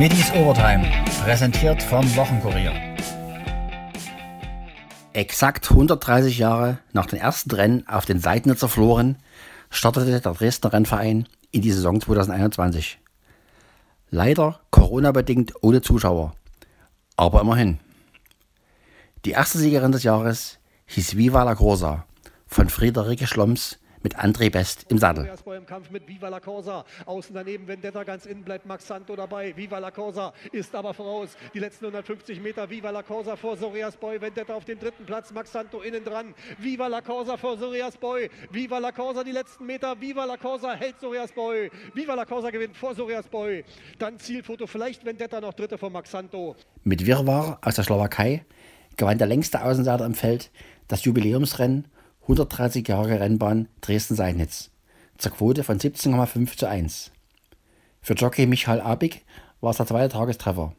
Middies Overtime, präsentiert vom Wochenkurier. Exakt 130 Jahre nach den ersten Rennen auf den Seidnitzer Floren startete der Dresdner Rennverein in die Saison 2021. Leider Corona-bedingt ohne Zuschauer, aber immerhin. Die erste Siegerin des Jahres hieß Viva la Corsa von Friederike Schloms mit André Best im Sattel. Im Kampf mit Viva la Corsa. Außen daneben Vendetta ganz innen bleibt Max Santo dabei. Viva la Corsa ist aber voraus. Die letzten 150 Meter Viva la Corsa vor Sorias Boy. Vendetta auf dem dritten Platz. Max Santo innen dran. Viva la Corsa vor Sorias Boy. Viva la Corsa die letzten Meter. Viva la Corsa hält Sorias Boy. Viva la Corsa gewinnt vor Sorias Boy. Dann Zielfoto. Vielleicht Vendetta noch dritte vor Max Santo. Mit Wirrwarr aus der Slowakei gewann der längste Außenseiter im Feld das Jubiläumsrennen 130 Jahre Rennbahn Dresden-Seidnitz zur Quote von 17,5 zu 1. Für Jockey Michael Abig war es der zweite Tagestreffer.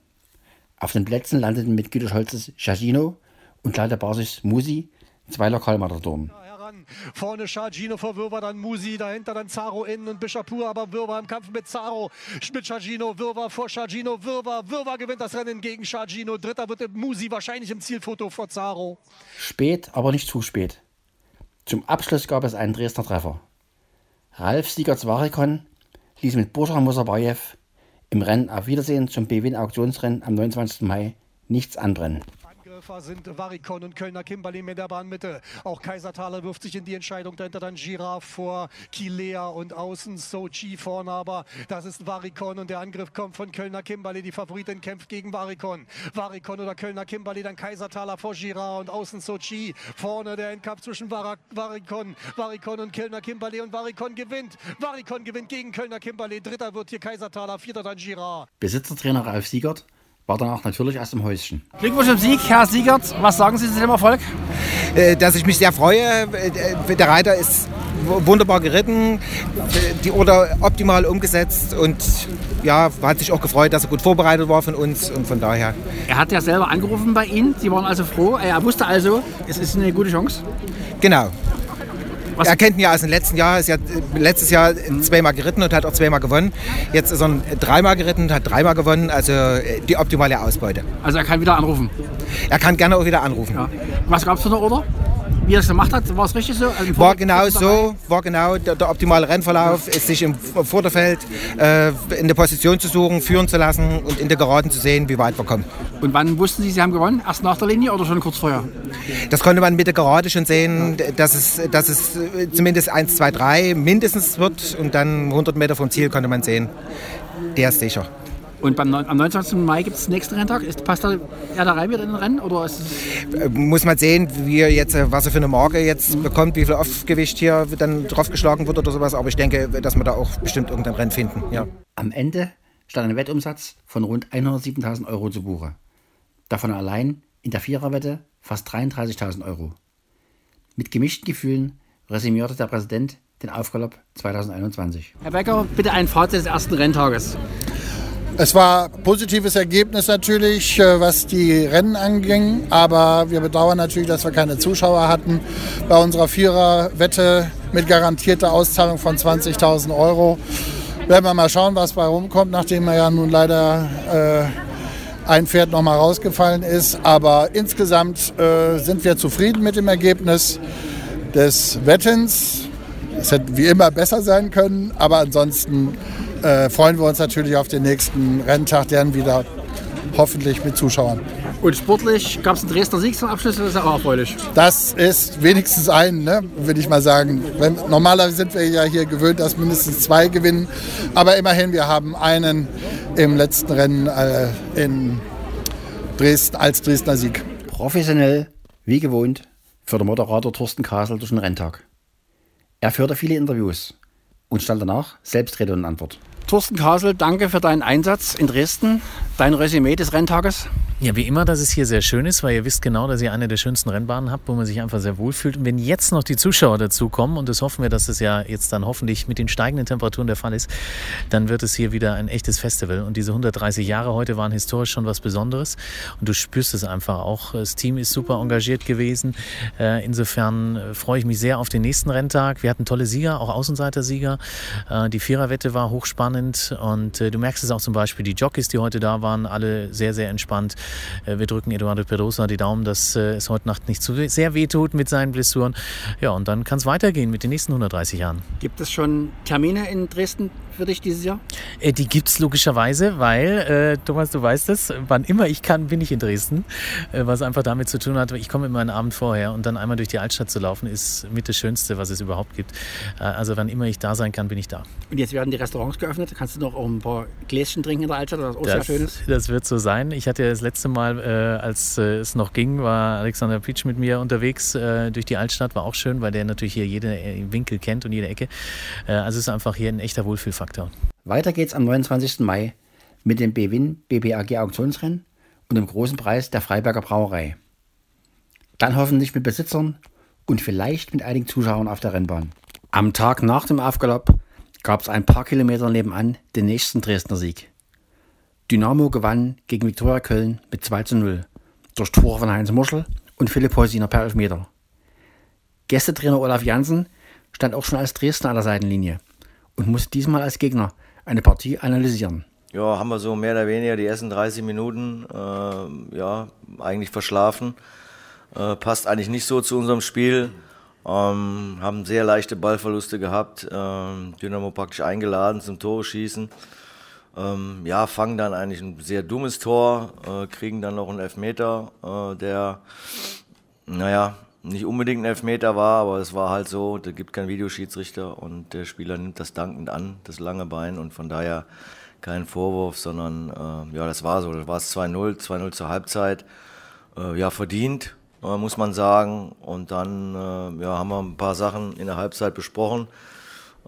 Auf den Plätzen landeten mit Güter Scholzes Giagino und Claudia Basis Musi zwei Lokalmatadoren. Vorne Chargino vor Wirrwarr, dann Musi, dahinter dann Zaro innen und Bischapur, aber Wirrwarr im Kampf mit Zaro, mit Chargino, Wirrwarr vor Chargino, Wirrwarr, Wirrwarr gewinnt das Rennen gegen Chargino, dritter wird Musi wahrscheinlich im Zielfoto vor Zaro. Spät, aber nicht zu spät. Zum Abschluss gab es einen Dresdner Treffer. Ralf Siegerts Varikon ließ mit Bursa Musabayev im Rennen auf Wiedersehen zum BWin Auktionsrennen am 29. Mai nichts anbrennen. Angreifer sind Varikon und Kölner Kimberley mit der Bahnmitte. Auch Kaisertaler wirft sich in die Entscheidung. Dahinter dann Giraffe vor Kilea und außen Sochi vorne. Aber das ist Varikon und der Angriff kommt von Kölner Kimberley. Die Favoritin kämpft gegen Varikon. Varikon oder Kölner Kimberley, dann Kaisertaler vor Girard und außen Sochi. Vorne der Endkampf zwischen Var Varikon, Varikon und Kölner Kimberley und Varikon gewinnt. Varikon gewinnt gegen Kölner Kimberley. Dritter wird hier Kaisertaler, vierter dann Girard. Besitzertrainer Ralf Siegert war danach natürlich erst im Häuschen. Glückwunsch zum Sieg, Herr Siegert. Was sagen Sie zu dem Erfolg? Äh, dass ich mich sehr freue. Äh, der Reiter ist wunderbar geritten, die Order optimal umgesetzt und ja, hat sich auch gefreut, dass er gut vorbereitet war von uns und von daher. Er hat ja selber angerufen bei Ihnen, Sie waren also froh. Er wusste also, es ist eine gute Chance. Genau. Was? Er kennt ihn ja aus dem letzten Jahr, ist ja letztes Jahr zweimal geritten und hat auch zweimal gewonnen. Jetzt ist er dreimal geritten und hat dreimal gewonnen, also äh, die optimale Ausbeute. Also er kann wieder anrufen? Er kann gerne auch wieder anrufen. Ja. Was gab es für eine Order? Wie er es gemacht hat, war es richtig so? Also war genau so, war genau der, der, optimale Rennverlauf, ist sich im Vorderfeld äh, in der Position zu suchen, führen zu lassen und in der Geraden zu sehen, wie weit wir kommen. Und wann wussten Sie, Sie haben gewonnen? Erst nach der Linie oder schon kurz vorher? Das konnte man mit der Gerade schon sehen, dass es, dass es zumindest 1, 2, 3 mindestens wird und dann 100 Meter vom Ziel konnte man sehen, der ist sicher. Und beim, am 29. Mai gibt es den nächsten Renntag. Ist, passt da er da rein wieder in den Rennen? Oder ist äh, Muss man sehen, wie er jetzt, äh, was er für eine Marke jetzt mhm. bekommt, wie viel Aufgewicht hier dann draufgeschlagen wird oder sowas. Aber ich denke, dass wir da auch bestimmt irgendein Rennen finden. Ja. Am Ende stand ein Wettumsatz von rund 107.000 Euro zu Buche. Davon allein in der Viererwette fast 33.000 Euro. Mit gemischten Gefühlen resümierte der Präsident den Aufgalopp 2021. Herr Becker, bitte ein Fazit des ersten Renntages. Es war positives Ergebnis natürlich, äh, was die Rennen anging, aber wir bedauern natürlich, dass wir keine Zuschauer hatten. Bei unserer Viererwette mit garantierter Auszahlung von 20.000 Euro werden wir mal schauen, was bei rumkommt, nachdem er ja nun leider äh, ein Pferd noch mal rausgefallen ist. Aber insgesamt äh, sind wir zufrieden mit dem Ergebnis des Wettens. Es hätte wie immer besser sein können, aber ansonsten äh, freuen wir uns natürlich auf den nächsten Renntag, dann wieder hoffentlich mit Zuschauern. Und sportlich gab es einen Dresdner Sieg zum Abschluss, das ist auch erfreulich. Das ist wenigstens ein, ne, würde ich mal sagen. Wenn, normalerweise sind wir ja hier gewöhnt, dass mindestens zwei gewinnen. Aber immerhin, wir haben einen im letzten Rennen äh, in Dresden als Dresdner Sieg. Professionell, wie gewohnt, für den Moderator Thorsten Kasel durch den Renntag. Er führte viele Interviews und stand danach selbst Rede und Antwort. Thorsten Kasel, danke für deinen Einsatz in Dresden, dein Resümee des Renntages. Ja, wie immer, dass es hier sehr schön ist, weil ihr wisst genau, dass ihr eine der schönsten Rennbahnen habt, wo man sich einfach sehr wohl fühlt. Und wenn jetzt noch die Zuschauer dazukommen, und das hoffen wir, dass es ja jetzt dann hoffentlich mit den steigenden Temperaturen der Fall ist, dann wird es hier wieder ein echtes Festival. Und diese 130 Jahre heute waren historisch schon was Besonderes. Und du spürst es einfach auch. Das Team ist super engagiert gewesen. Äh, insofern äh, freue ich mich sehr auf den nächsten Renntag. Wir hatten tolle Sieger, auch Außenseiter-Sieger. Äh, die Viererwette war hochspannend. Und du merkst es auch zum Beispiel, die Jockeys, die heute da waren, alle sehr, sehr entspannt. Äh, wir drücken Eduardo Pedrosa die Daumen, dass äh, es heute Nacht nicht zu sehr wehtut mit seinen Blessuren. Ja, und dann kann es weitergehen mit den nächsten 130 Jahren. Gibt es schon Termine in Dresden für dich dieses Jahr? Äh, die gibt es logischerweise, weil, Thomas, du weißt es, wann immer ich kann, bin ich in Dresden. was einfach damit zu tun hat, ich komme immer einen Abend vorher und dann einmal durch die Altstadt zu laufen, ist mit das Schönste, was es überhaupt gibt. also wann immer ich da sein kann, bin ich da. Und jetzt werden die Restaurants geöffnet. Kannst du noch auch ein paar Gläschen trinken in der Altstadt, was auch das, sehr schön ist? Das wird so sein. Ich hatte ja das letzte Mal, äh, als äh, es noch ging, war Alexander Pitsch mit mir unterwegs äh, durch die Altstadt. War auch schön, weil der natürlich hier jeden äh, Winkel kennt und jede Ecke. Äh, also es ist einfach hier ein echter Wohlfühlfaktor. Weiter geht's am 29. Mai mit dem BWIN BBAG Auktionsrennen und dem großen Preis der Freiberger Brauerei. Dann hoffentlich mit Besitzern und vielleicht mit einigen Zuschauern auf der Rennbahn. Am Tag nach dem Aufgalopp gab es ein paar Kilometer nebenan den nächsten Dresdner Sieg. Dynamo gewann gegen Viktoria Köln mit 2 zu 0 durch Tore von Heinz Muschel und Philipp Heusiner per Elfmeter. Gästetrainer Olaf Janssen stand auch schon als Dresdner an der Seitenlinie und musste diesmal als Gegner eine Partie analysieren. Ja, haben wir so mehr oder weniger die ersten 30 Minuten äh, ja, eigentlich verschlafen. Äh, passt eigentlich nicht so zu unserem Spiel. Ähm, haben sehr leichte Ballverluste gehabt. Ähm, Dynamo praktisch eingeladen zum Tore schießen. Ähm, ja, fangen dann eigentlich ein sehr dummes Tor, äh, kriegen dann noch einen Elfmeter, äh, der, naja, nicht unbedingt ein Elfmeter war, aber es war halt so, da gibt keinen Videoschiedsrichter und der Spieler nimmt das dankend an, das lange Bein und von daher kein Vorwurf, sondern äh, ja, das war so, das war es 2-0, 2-0 zur Halbzeit, äh, ja, verdient, äh, muss man sagen und dann äh, ja, haben wir ein paar Sachen in der Halbzeit besprochen,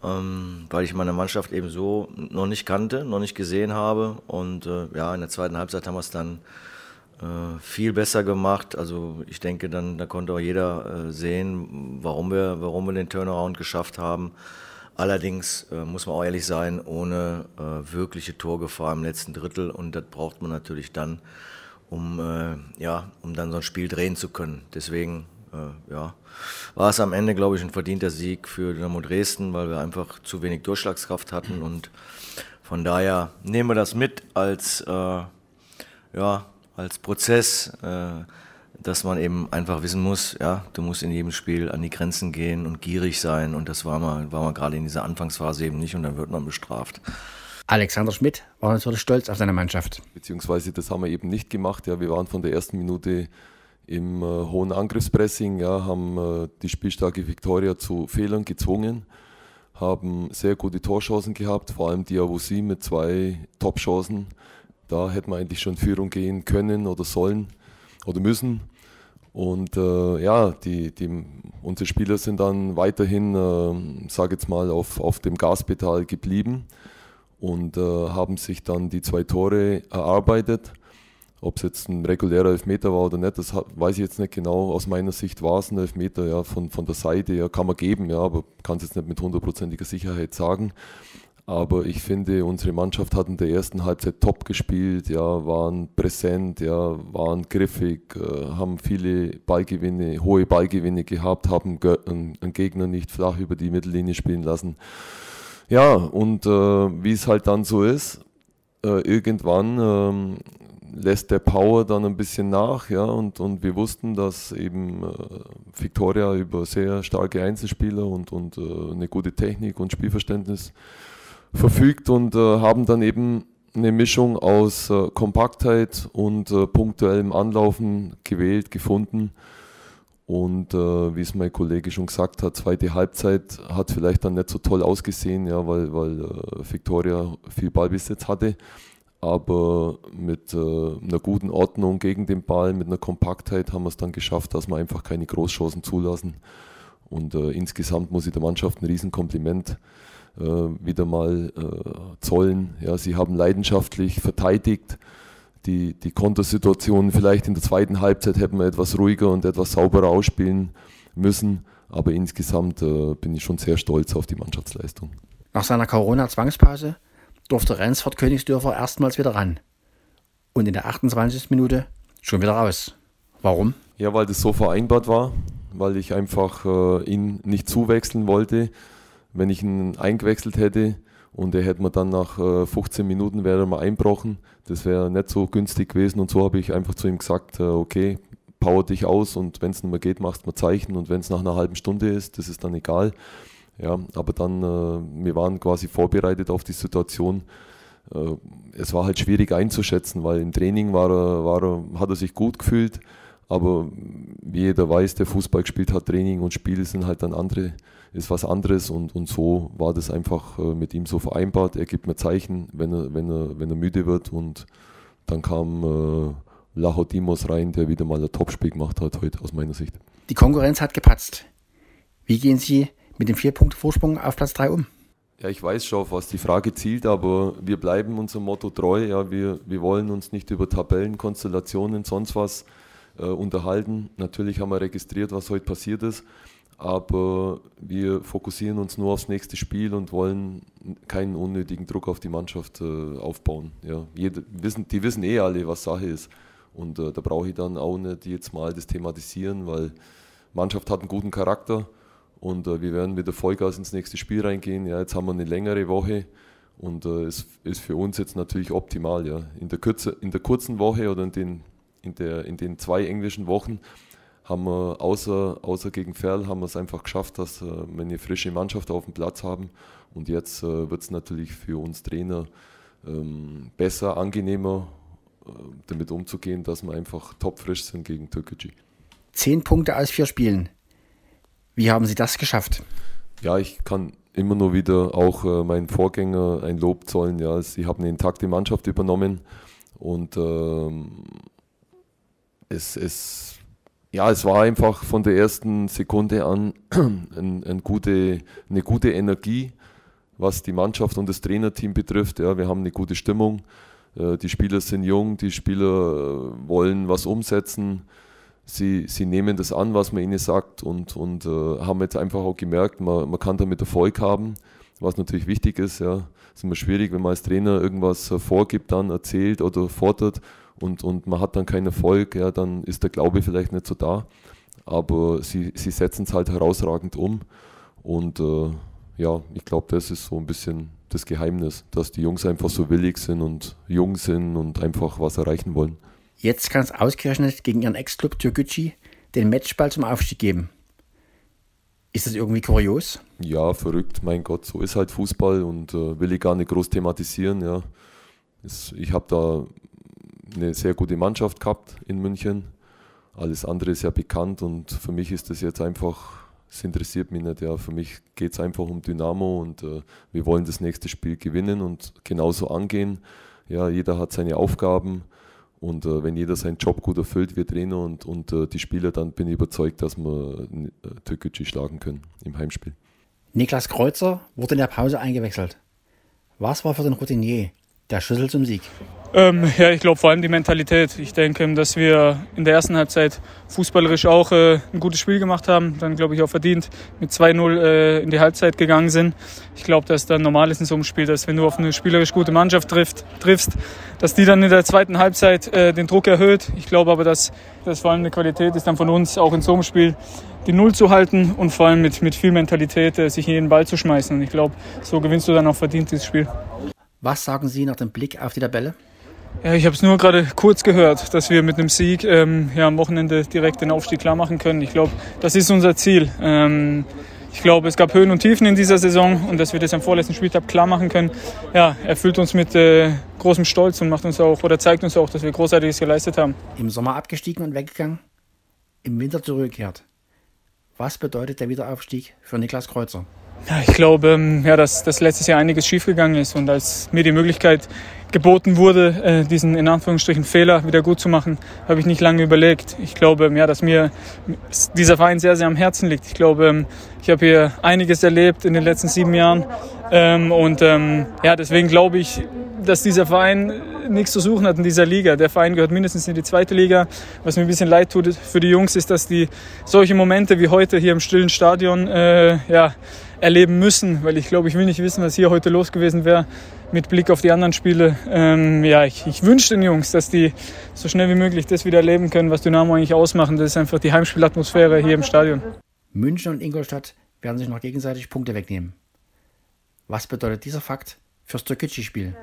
ähm, weil ich meine Mannschaft eben so noch nicht kannte, noch nicht gesehen habe. Und äh, ja, in der zweiten Halbzeit haben wir es dann äh, viel besser gemacht. Also ich denke, dann da konnte auch jeder äh, sehen, warum wir, warum wir den Turnaround geschafft haben. Allerdings äh, muss man auch ehrlich sein, ohne äh, wirkliche Torgefahr im letzten Drittel. Und das braucht man natürlich dann, um, äh, ja, um dann so ein Spiel drehen zu können. Deswegen äh, ja, war es am Ende, glaube ich, ein verdienter Sieg für Dynamo Dresden, weil wir einfach zu wenig Durchschlagskraft hatten und von daher nehmen wir das mit als, äh, ja, als Prozess, äh, dass man eben einfach wissen muss, ja, du musst in jedem Spiel an die Grenzen gehen und gierig sein und das war man, war man gerade in dieser Anfangsphase eben nicht und dann wird man bestraft. Alexander Schmidt war natürlich stolz auf seine Mannschaft. Beziehungsweise das haben wir eben nicht gemacht. Ja, wir waren von der ersten Minute im äh, hohen Angriffspressing, ja, haben äh, die spielstarke Viktoria zu Fehlern gezwungen, haben sehr gute Torchancen gehabt, vor allem Diawusi mit zwei Top-Chancen. Da hätten wir eigentlich schon Führung gehen können oder sollen oder müssen. Und äh, ja, die, die, unsere Spieler sind dann weiterhin, äh, sage jetzt mal, auf, auf dem Gaspedal geblieben und äh, haben sich dann die zwei Tore erarbeitet ob es jetzt ein regulärer Elfmeter war oder nicht, das weiß ich jetzt nicht genau. Aus meiner Sicht war es ein Elfmeter ja, von, von der Seite, ja, kann man geben, ja, aber kann es jetzt nicht mit hundertprozentiger Sicherheit sagen. Aber ich finde, unsere Mannschaft hat in der ersten Halbzeit top gespielt, ja, waren präsent, ja, waren griffig, äh, haben viele Ballgewinne, hohe Ballgewinne gehabt, haben einen Gegner nicht flach über die Mittellinie spielen lassen. Ja, und äh, wie es halt dann so ist, äh, irgendwann ähm, lässt der Power dann ein bisschen nach, ja, und, und wir wussten, dass eben äh, Victoria über sehr starke Einzelspieler und, und äh, eine gute Technik und Spielverständnis verfügt und äh, haben dann eben eine Mischung aus äh, Kompaktheit und äh, punktuellem Anlaufen gewählt, gefunden. Und äh, wie es mein Kollege schon gesagt hat, zweite Halbzeit hat vielleicht dann nicht so toll ausgesehen, ja, weil, weil Victoria viel Ballbesitz hatte aber mit äh, einer guten Ordnung gegen den Ball, mit einer Kompaktheit haben wir es dann geschafft, dass wir einfach keine Großchancen zulassen. Und äh, insgesamt muss ich der Mannschaft ein Riesenkompliment äh, wieder mal äh, zollen. Ja, sie haben leidenschaftlich verteidigt. Die, die Kontersituation vielleicht in der zweiten Halbzeit hätten wir etwas ruhiger und etwas sauberer ausspielen müssen. Aber insgesamt äh, bin ich schon sehr stolz auf die Mannschaftsleistung. Nach seiner Corona-Zwangspause durfte Rensford Königsdörfer erstmals wieder ran. Und in der 28. Minute schon wieder raus. Warum? Ja, weil das so vereinbart war, weil ich einfach äh, ihn nicht zuwechseln wollte. Wenn ich ihn eingewechselt hätte und er hätte mir dann nach äh, 15 Minuten wäre mal einbrochen, das wäre nicht so günstig gewesen. Und so habe ich einfach zu ihm gesagt, äh, okay, power dich aus und wenn es nicht mehr geht, machst du mal Zeichen und wenn es nach einer halben Stunde ist, das ist dann egal. Ja, aber dann, äh, wir waren quasi vorbereitet auf die Situation. Äh, es war halt schwierig einzuschätzen, weil im Training war er, war er, hat er sich gut gefühlt, aber wie jeder weiß, der Fußball gespielt hat, Training und Spiel sind halt dann andere, ist was anderes und, und so war das einfach äh, mit ihm so vereinbart. Er gibt mir Zeichen, wenn er, wenn er, wenn er müde wird und dann kam äh, Lachodimos rein, der wieder mal ein Topspiel gemacht hat heute aus meiner Sicht. Die Konkurrenz hat gepatzt. Wie gehen Sie mit dem Vier-Punkte-Vorsprung auf Platz 3 um? Ja, ich weiß schon, auf was die Frage zielt, aber wir bleiben unserem Motto treu. Ja, wir, wir wollen uns nicht über Tabellen, Konstellationen, sonst was äh, unterhalten. Natürlich haben wir registriert, was heute passiert ist, aber wir fokussieren uns nur aufs nächste Spiel und wollen keinen unnötigen Druck auf die Mannschaft äh, aufbauen. Ja, jede, wissen, die wissen eh alle, was Sache ist. Und äh, da brauche ich dann auch nicht jetzt mal das thematisieren, weil Mannschaft hat einen guten Charakter und äh, wir werden mit der Vollgas ins nächste Spiel reingehen. Ja, jetzt haben wir eine längere Woche und äh, es ist für uns jetzt natürlich optimal. Ja. In, der Kürze, in der kurzen Woche oder in den, in, der, in den zwei englischen Wochen haben wir außer, außer gegen Ferl haben wir es einfach geschafft, dass äh, wir eine frische Mannschaft auf dem Platz haben. Und jetzt äh, wird es natürlich für uns Trainer ähm, besser, angenehmer, äh, damit umzugehen, dass wir einfach topfrisch sind gegen Türkgücü. Zehn Punkte aus vier Spielen. Wie haben Sie das geschafft? Ja, ich kann immer nur wieder auch äh, meinen Vorgänger ein Lob zollen. Ja, sie haben eine intakte Mannschaft übernommen und ähm, es, es, ja, es war einfach von der ersten Sekunde an ein, ein gute, eine gute Energie, was die Mannschaft und das Trainerteam betrifft. Ja, wir haben eine gute Stimmung. Äh, die Spieler sind jung, die Spieler äh, wollen was umsetzen sie, sie nehmen das an, was man ihnen sagt und, und äh, haben jetzt einfach auch gemerkt, man, man kann damit Erfolg haben, was natürlich wichtig ist. Ja. Es ist immer schwierig, wenn man als Trainer irgendwas äh, vorgibt, dann erzählt oder fordert und, und man hat dann keinen Erfolg, ja, dann ist der Glaube vielleicht nicht so da. Aber sie, sie setzen es halt herausragend um und äh, ja, ich glaube, das ist so ein bisschen das Geheimnis, dass die Jungs einfach so willig sind und jung sind und einfach was erreichen wollen. Jetzt kann es ausgerechnet gegen ihren Ex-Club Türkgücü den Matchball zum Aufstieg geben. Ist das irgendwie kurios? Ja, verrückt. Mein Gott, so ist halt Fußball und äh, will ich gar nicht groß thematisieren. Ja. Es, ich habe da eine sehr gute Mannschaft gehabt in München. Alles andere ist ja bekannt und für mich ist das jetzt einfach, es interessiert mich nicht. Ja. Für mich geht es einfach um Dynamo und äh, wir wollen das nächste Spiel gewinnen und genauso angehen. Ja, jeder hat seine Aufgaben und äh, wenn jeder seinen Job gut erfüllt, wir Trainer und, und äh, die Spieler, dann bin ich überzeugt, dass wir äh, Türkgücü schlagen können im Heimspiel. Niklas Kreuzer wurde in der Pause eingewechselt. Was war für den Routinier der Schlüssel zum Sieg? Ähm, ja, ich glaube vor allem die Mentalität. Ich denke, dass wir in der ersten Halbzeit fußballerisch auch äh, ein gutes Spiel gemacht haben. Dann glaube ich auch verdient mit 2-0 äh, in die Halbzeit gegangen sind. Ich glaube, dass dann normal ist in so einem Spiel, dass wenn du auf eine spielerisch gute Mannschaft trifft, triffst, dass die dann in der zweiten Halbzeit äh, den Druck erhöht. Ich glaube aber, dass das vor allem eine Qualität ist dann von uns, auch in so einem Spiel die Null zu halten und vor allem mit, mit viel Mentalität äh, sich in jeden Ball zu schmeißen. Und ich glaube, so gewinnst du dann auch verdient dieses Spiel. Was sagen Sie nach dem Blick auf die Tabelle? Ja, ich habe es nur gerade kurz gehört, dass wir mit einem Sieg ähm, ja, am Wochenende direkt den Aufstieg klar machen können. Ich glaube, das ist unser Ziel. Ähm, ich glaube, es gab Höhen und Tiefen in dieser Saison und dass wir das am vorletzten Spieltag klar machen können, ja, erfüllt uns mit äh, großem Stolz und macht uns auch oder zeigt uns auch, dass wir Großartiges geleistet haben. Im Sommer abgestiegen und weggegangen, im Winter zurückgekehrt. Was bedeutet der Wiederaufstieg für Niklas Kreuzer? Ja, ich glaube, ähm, ja, dass, dass letztes Jahr einiges schiefgegangen ist und als mir die Möglichkeit geboten wurde, äh, diesen in Anführungsstrichen Fehler wieder gut zu machen, habe ich nicht lange überlegt. Ich glaube, ja, dass mir dieser Verein sehr, sehr am Herzen liegt. Ich glaube, ähm, ich habe hier einiges erlebt in den letzten sieben Jahren ähm, und ja, deswegen glaube ich, dass dieser Verein nichts zu suchen hat in dieser Liga. Der Verein gehört mindestens in die zweite Liga. Was mir ein bisschen leid tut für die Jungs, ist, dass die solche Momente wie heute hier im stillen Stadion äh, ja, erleben müssen, weil ich glaube, ich will nicht wissen, was hier heute los gewesen wäre mit Blick auf die anderen Spiele. Ähm, ja, ich, ich wünsche den Jungs, dass die so schnell wie möglich das wieder erleben können, was Dynamo eigentlich ausmachen. Das ist einfach die Heimspielatmosphäre hier im Stadion. München und Ingolstadt werden sich noch gegenseitig Punkte wegnehmen. Was bedeutet dieser Fakt fürs Türkgücü-Spiel?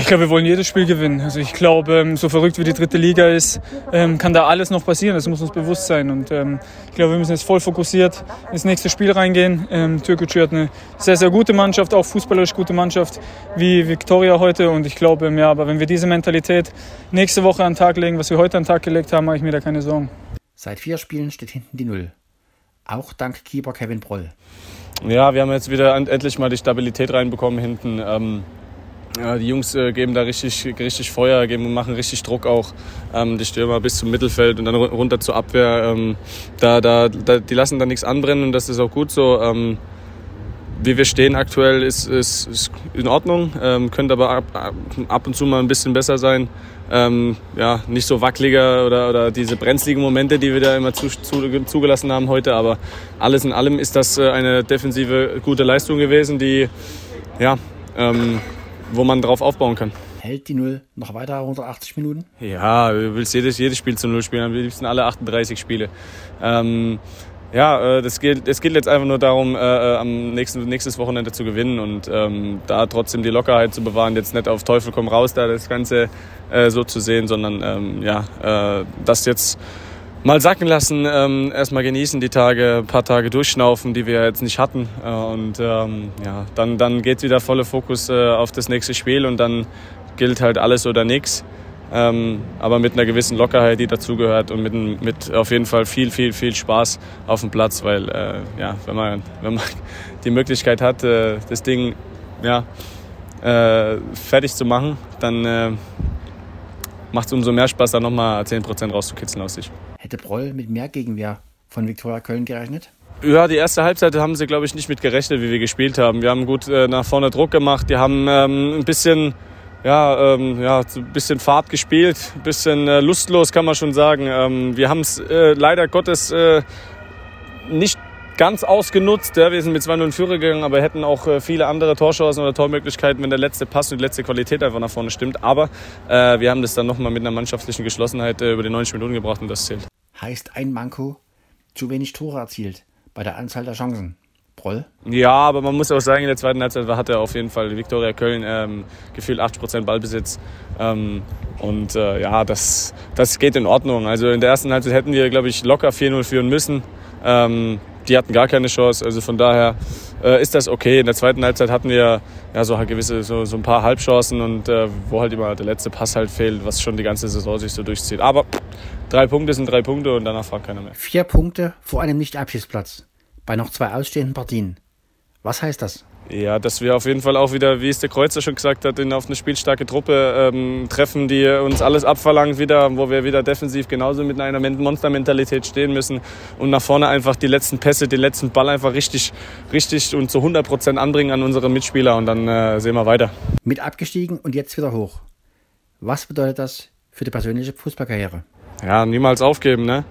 Ich glaube, wir wollen jedes Spiel gewinnen. Also ich glaube, ähm, so verrückt wie die dritte Liga ist, ähm, kann da alles noch passieren. Das muss uns bewusst sein. Und ähm, ich glaube, wir müssen jetzt voll fokussiert ins nächste Spiel reingehen. Türkgücü hat eine sehr, sehr gute Mannschaft, auch fußballerisch gute Mannschaft wie Viktoria heute. Und ich glaube, ja, aber wenn wir diese Mentalität nächste Woche an den Tag legen, was wir heute an den Tag gelegt haben, mache ich mir da keine Sorgen. Seit vier Spielen steht hinten die Null. Auch dank Keeper Kevin Broll. Ja, wir haben jetzt wieder endlich mal die Stabilität reinbekommen hinten. Ähm, ja, die Jungs äh, geben da richtig, richtig Feuer, geben, machen richtig Druck auch. Ähm, die Stürmer bis zum Mittelfeld und dann runter zur Abwehr. Ähm, da, da, da, die lassen da nichts anbrennen und das ist auch gut so. Ähm, wie wir stehen aktuell ist, ist, ist in Ordnung, ähm, könnte aber ab, ab, und zu mal ein bisschen besser sein. Ähm, ja, nicht so wackeliger oder, oder diese brenzligen Momente, die wir da immer zu, zu, zugelassen haben heute. Aber alles in allem ist das äh, eine defensive gute Leistung gewesen, die, ja, ähm, wo man drauf aufbauen kann. Hält die Null noch weiter 180 Minuten? Ja, du willst jedes, jedes Spiel zu Null spielen, am liebsten alle 38 Spiele. Ähm, ja, äh, das geht, es geht jetzt einfach nur darum, äh, äh, am nächsten nächstes Wochenende zu gewinnen und ähm, da trotzdem die Lockerheit zu bewahren, jetzt nicht auf Teufel komm raus, da das Ganze äh, so zu sehen, sondern ähm, ja, äh, das jetzt mal sacken lassen, ähm, erstmal genießen die Tage, ein paar Tage durchschnaufen, die wir jetzt nicht hatten äh, und ähm, ja, dann, dann geht wieder voller Fokus äh, auf das nächste Spiel und dann gilt halt alles oder nichts ähm, aber mit einer gewissen Lockerheit, die dazugehört und mit, mit auf jeden Fall viel, viel, viel Spaß auf dem Platz, weil äh, ja, wenn, man, wenn man die Möglichkeit hat, äh, das Ding ja, äh, fertig zu machen, dann äh, macht es umso mehr Spaß, da nochmal 10% rauszukitzeln aus sich. Hätte Broll mit mehr Gegenwehr von Viktoria Köln gerechnet? Ja, die erste Halbzeit haben sie, glaube ich, nicht mit gerechnet, wie wir gespielt haben. Wir haben gut äh, nach vorne Druck gemacht. Die haben ähm, ein bisschen ja, ähm, ja, ein bisschen Fahrt gespielt, ein bisschen äh, lustlos kann man schon sagen. Ähm, wir haben es äh, leider Gottes äh, nicht ganz ausgenutzt. Ja, wir sind mit 2-0 in Führer gegangen, aber hätten auch äh, viele andere Torchancen oder Tormöglichkeiten, wenn der letzte Pass und die letzte Qualität einfach nach vorne stimmt. Aber äh, wir haben das dann nochmal mit einer mannschaftlichen Geschlossenheit äh, über die 90 Minuten gebracht und das zählt. Heißt ein Manko, zu wenig Tore erzielt bei der Anzahl der Chancen. Proll? Ja, aber man muss auch sagen, in der zweiten Halbzeit hatte auf jeden Fall Viktoria Köln ähm, gefühlt 80% Ballbesitz. Ähm, und äh, ja, das, das geht in Ordnung. Also in der ersten Halbzeit hätten wir, glaube ich, locker 4-0 führen müssen. Ähm, die hatten gar keine Chance. Also von daher äh, ist das okay. In der zweiten Halbzeit hatten wir ja so gewisse so, so ein paar Halbchancen und äh, wo halt immer der letzte Pass halt fehlt, was schon die ganze Saison sich so durchzieht. Aber drei Punkte sind drei Punkte und danach fragt keiner mehr. Vier Punkte vor einem Nicht-Abschiedsplatz bei noch zwei ausstehenden Partien. Was heißt das? Ja, dass wir auf jeden Fall auch wieder, wie es der Kreuzer schon gesagt hat, in, auf eine spielstarke Truppe ähm, treffen, die uns alles abverlangt wieder, wo wir wieder defensiv genauso mit einer Monstermentalität stehen müssen und nach vorne einfach die letzten Pässe, den letzten Ball einfach richtig, richtig und zu 100 Prozent anbringen an unsere Mitspieler und dann äh, sehen wir weiter. Mit abgestiegen und jetzt wieder hoch. Was bedeutet das für die persönliche Fußballkarriere? Ja, niemals aufgeben, ne?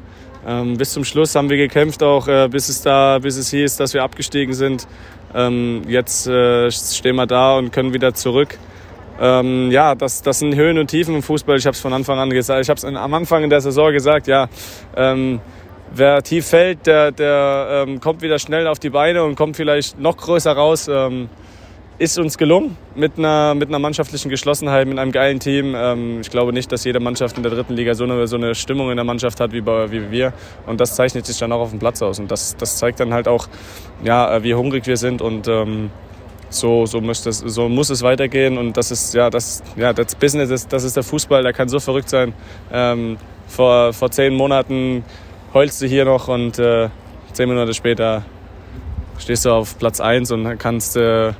Ähm, bis zum Schluss haben wir gekämpft, auch äh, bis es da, bis es hieß, dass wir abgestiegen sind. Ähm, jetzt äh, stehen wir da und können wieder zurück. Ähm, ja, das, das sind Höhen und Tiefen im Fußball. Ich habe es von Anfang an gesagt. Ich habe es am Anfang in der Saison gesagt. Ja, ähm, wer tief fällt, der, der ähm, kommt wieder schnell auf die Beine und kommt vielleicht noch größer raus. Ist uns gelungen mit einer, mit einer mannschaftlichen Geschlossenheit, mit einem geilen Team. Ähm, ich glaube nicht, dass jede Mannschaft in der dritten Liga so eine, so eine Stimmung in der Mannschaft hat wie, bei, wie wir. Und das zeichnet sich dann auch auf dem Platz aus. Und das, das zeigt dann halt auch, ja, wie hungrig wir sind. Und ähm, so, so, das, so muss es weitergehen. Und das ist ja das, ja, das Business, das, das ist der Fußball, der kann so verrückt sein. Ähm, vor, vor zehn Monaten heulst du hier noch und äh, zehn Monate später stehst du auf Platz 1 und kannst äh,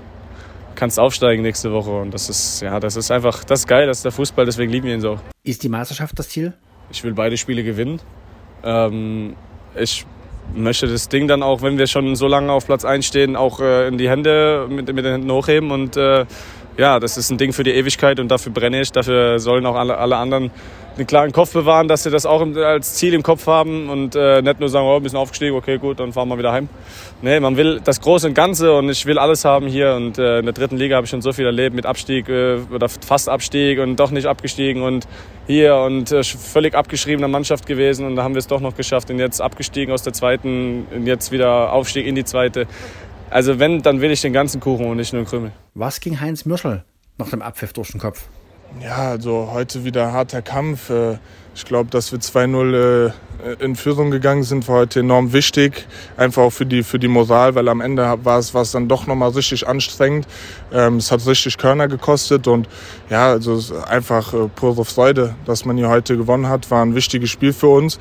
kannst aufsteigen nächste Woche. Und das ist, ja, das ist einfach, das ist geil, das ist der Fußball, deswegen lieben wir ihn so. Ist die Meisterschaft das Ziel? Ich will beide Spiele gewinnen. Ähm, ich möchte das Ding dann auch, wenn wir schon so lange auf Platz 1 stehen, auch äh, in die Hände, mit, mit den Händen hochheben und äh, ja, das ist ein Ding für die Ewigkeit und dafür brenne ich. Dafür sollen auch alle, alle anderen einen klaren Kopf bewahren, dass sie das auch als Ziel im Kopf haben und äh, nicht nur sagen, oh, wir sind aufgestiegen, okay, gut, dann fahren wir wieder heim. Nee, man will das Große und Ganze und ich will alles haben hier und äh, in der dritten Liga habe ich schon so viel erlebt mit Abstieg äh, oder fast Abstieg und doch nicht abgestiegen und hier und äh, völlig abgeschriebene Mannschaft gewesen und da haben wir es doch noch geschafft und jetzt abgestiegen aus der zweiten und jetzt wieder Aufstieg in die zweite. Also wenn, dann will ich den ganzen Kuchen und nicht nur einen Krümel. Was ging Heinz Mürschel nach dem Abpfiff durch den Kopf? Ja, also heute wieder harter Kampf. Äh, ich glaube, dass wir 2-0 äh, in Führung gegangen sind, war heute enorm wichtig. Einfach auch für die, für die Moral, weil am Ende war es, war es dann doch nochmal richtig anstrengend. Ähm, es hat richtig Körner gekostet und ja, also einfach äh, pure Freude, dass man hier heute gewonnen hat. War ein wichtiges Spiel für uns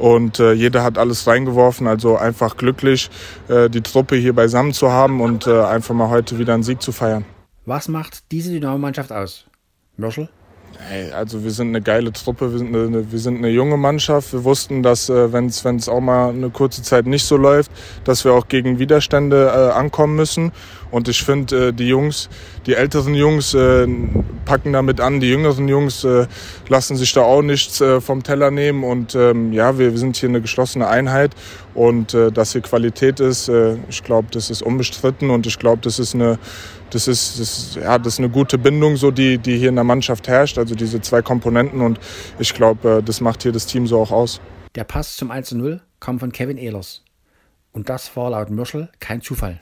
und äh, jeder hat alles reingeworfen. Also einfach glücklich, äh, die Truppe hier beisammen zu haben und äh, einfach mal heute wieder einen Sieg zu feiern. Was macht diese Dynamo-Mannschaft aus? Mörschel? Hey, also wir sind eine geile Truppe, wir sind eine, wir sind eine junge Mannschaft. Wir wussten, dass äh, wenn es auch mal eine kurze Zeit nicht so läuft, dass wir auch gegen Widerstände äh, ankommen müssen. Und ich finde, äh, die Jungs, die älteren Jungs äh, packen damit an, die jüngeren Jungs äh, lassen sich da auch nichts äh, vom Teller nehmen. Und ähm, ja, wir, wir sind hier eine geschlossene Einheit und äh, dass hier Qualität ist, äh, ich glaube, das ist unbestritten und ich glaube, das ist eine das ist, das, ja, das ist eine gute Bindung, so die, die hier in der Mannschaft herrscht. Also diese zwei Komponenten und ich glaube, äh, das macht hier das Team so auch aus. Der Pass zum 1-0 kam von Kevin Ehlers. Und das war laut Mürschel kein Zufall.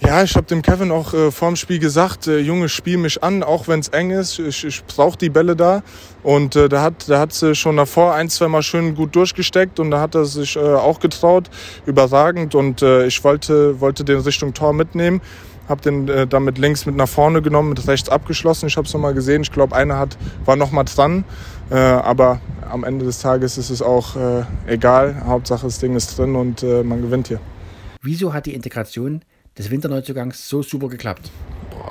Ja, ich habe dem Kevin auch äh, vorm Spiel gesagt, äh, Junge, spiel mich an, auch wenn es eng ist. Ich, ich brauche die Bälle da. Und äh, da hat, da hat sie schon davor ein, zwei Mal schön gut durchgesteckt und da hat er sich äh, auch getraut, überragend. Und äh, ich wollte, wollte den Richtung Tor mitnehmen habe den äh, dann mit links mit nach vorne genommen, mit rechts abgeschlossen. Ich habe es nochmal gesehen. Ich glaube, einer hat, war nochmal dran. Äh, aber am Ende des Tages ist es auch äh, egal. Hauptsache, das Ding ist drin und äh, man gewinnt hier. Wieso hat die Integration des Winterneuzugangs so super geklappt?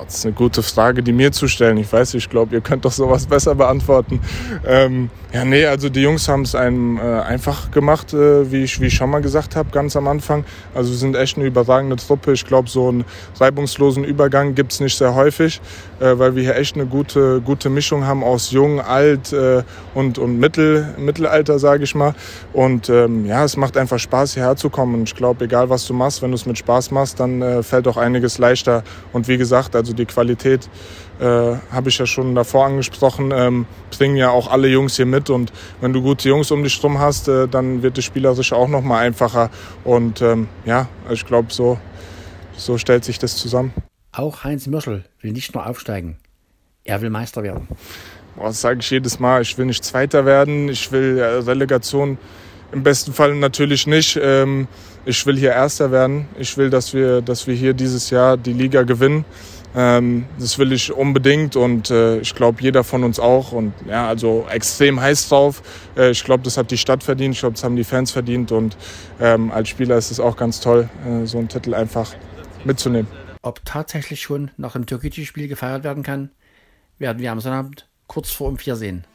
das ist eine gute Frage, die mir zu stellen. Ich weiß, ich glaube, ihr könnt doch sowas besser beantworten. Ähm, ja, nee, also die Jungs haben es einem äh, einfach gemacht, äh, wie, ich, wie ich schon mal gesagt habe, ganz am Anfang. Also wir sind echt eine überragende Truppe. Ich glaube, so einen reibungslosen Übergang gibt es nicht sehr häufig, weil wir hier echt eine gute, gute Mischung haben aus jung, alt äh, und, und Mittel, Mittelalter, sage ich mal. Und ähm, ja, es macht einfach Spaß, hierher zu kommen. Und ich glaube, egal was du machst, wenn du es mit Spaß machst, dann äh, fällt auch einiges leichter. Und wie gesagt, also die Qualität äh, habe ich ja schon davor angesprochen, ähm, bringen ja auch alle Jungs hier mit. Und wenn du gute Jungs um dich rum hast, äh, dann wird das spielerisch auch noch mal einfacher. Und ähm, ja, ich glaube, so, so stellt sich das zusammen. Auch Heinz Mürschel will nicht nur aufsteigen, er will Meister werden. Das sage ich jedes Mal. Ich will nicht Zweiter werden, ich will äh, Relegation im besten Fall natürlich nicht. Ähm, ich will hier Erster werden. Ich will, dass wir, dass wir hier dieses Jahr die Liga gewinnen. Ähm, das will ich unbedingt und äh, ich glaube, jeder von uns auch. Und ja, also extrem heiß drauf. Äh, ich glaube, das hat die Stadt verdient. Ich glaube, das haben die Fans verdient. Und ähm, als Spieler ist es auch ganz toll, so einen Titel einfach mitzunehmen. Ob tatsächlich schon nach dem Türkei-Spiel gefeiert werden kann, werden wir am Sonnabend kurz vor um vier sehen.